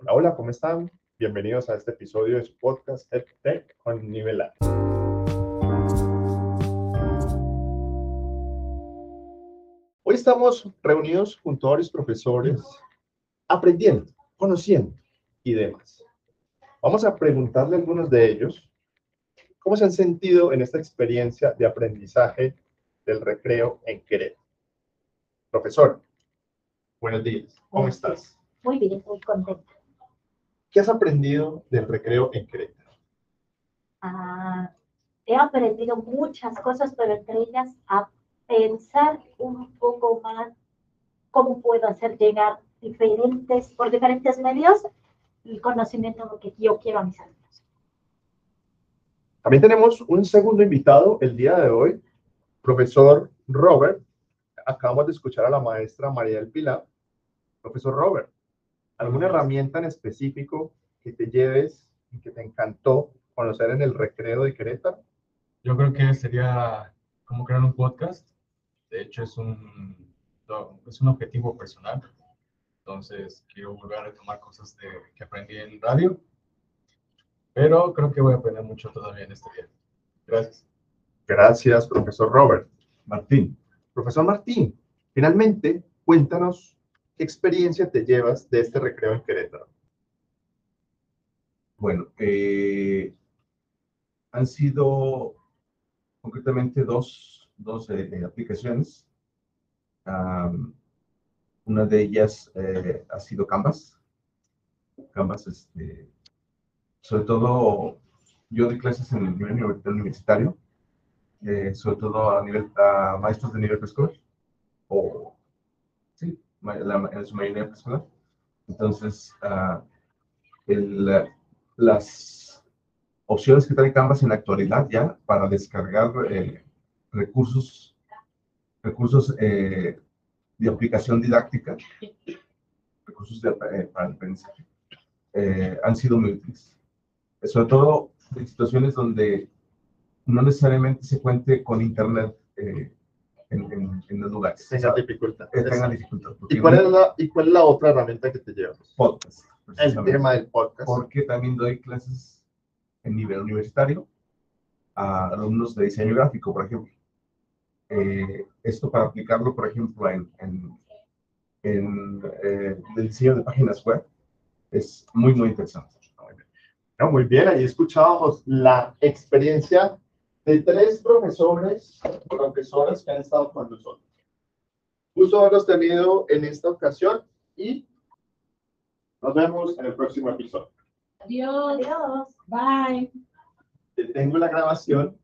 Hola, hola, ¿cómo están? Bienvenidos a este episodio de su podcast EdTech con Nivel A. Hoy estamos reunidos junto a varios profesores aprendiendo, conociendo y demás. Vamos a preguntarle a algunos de ellos cómo se han sentido en esta experiencia de aprendizaje del recreo en Querétaro. Profesor, buenos días, ¿cómo estás? Muy bien, muy contenta. ¿Qué has aprendido del recreo en Querétaro? Ah, he aprendido muchas cosas, pero entre ellas a pensar un poco más cómo puedo hacer llegar diferentes, por diferentes medios el conocimiento que yo quiero a mis alumnos. También tenemos un segundo invitado el día de hoy, profesor Robert. Acabamos de escuchar a la maestra María del Pilar. Profesor Robert, ¿alguna herramienta en específico que te lleves y que te encantó conocer en el recreo de Querétaro? Yo creo que sería como crear un podcast. De hecho, es un, es un objetivo personal. Entonces, quiero volver a retomar cosas de, que aprendí en radio. Pero creo que voy a aprender mucho todavía en este día. Gracias. Gracias, profesor Robert. Martín. Profesor Martín, finalmente, cuéntanos qué experiencia te llevas de este recreo en Querétaro. Bueno, eh, han sido concretamente dos, dos eh, eh, aplicaciones. Una de ellas ha sido Canvas. Canvas, este, sobre todo, yo doy clases en el nivel universitario, sobre todo a nivel a maestros de nivel preescolar, o la, en su mayoría preescolar. Entonces, uh, el, las opciones que trae Canvas en la actualidad ya para descargar eh, recursos, recursos eh, de aplicación didáctica, recursos de, eh, para el aprendizaje, han sido muy útiles. Sobre todo en situaciones donde no necesariamente se cuente con Internet en, en, en, los lugares. Tenga dificultad. tengan dificultad. ¿Y cuál, es la, ¿Y cuál es la otra herramienta que te llevas? Podcast. El tema del podcast. Porque también doy clases en nivel universitario a alumnos de diseño gráfico, por ejemplo. Eh, esto para aplicarlo, por ejemplo, en, en, en eh, el diseño de páginas web es muy, muy interesante. No, muy bien, ahí escuchábamos la experiencia de tres profesores, profesoras que han estado con nosotros. Gusto haberlos tenido en esta ocasión y nos vemos en el próximo episodio. Adiós. Adiós. Bye. Detengo la grabación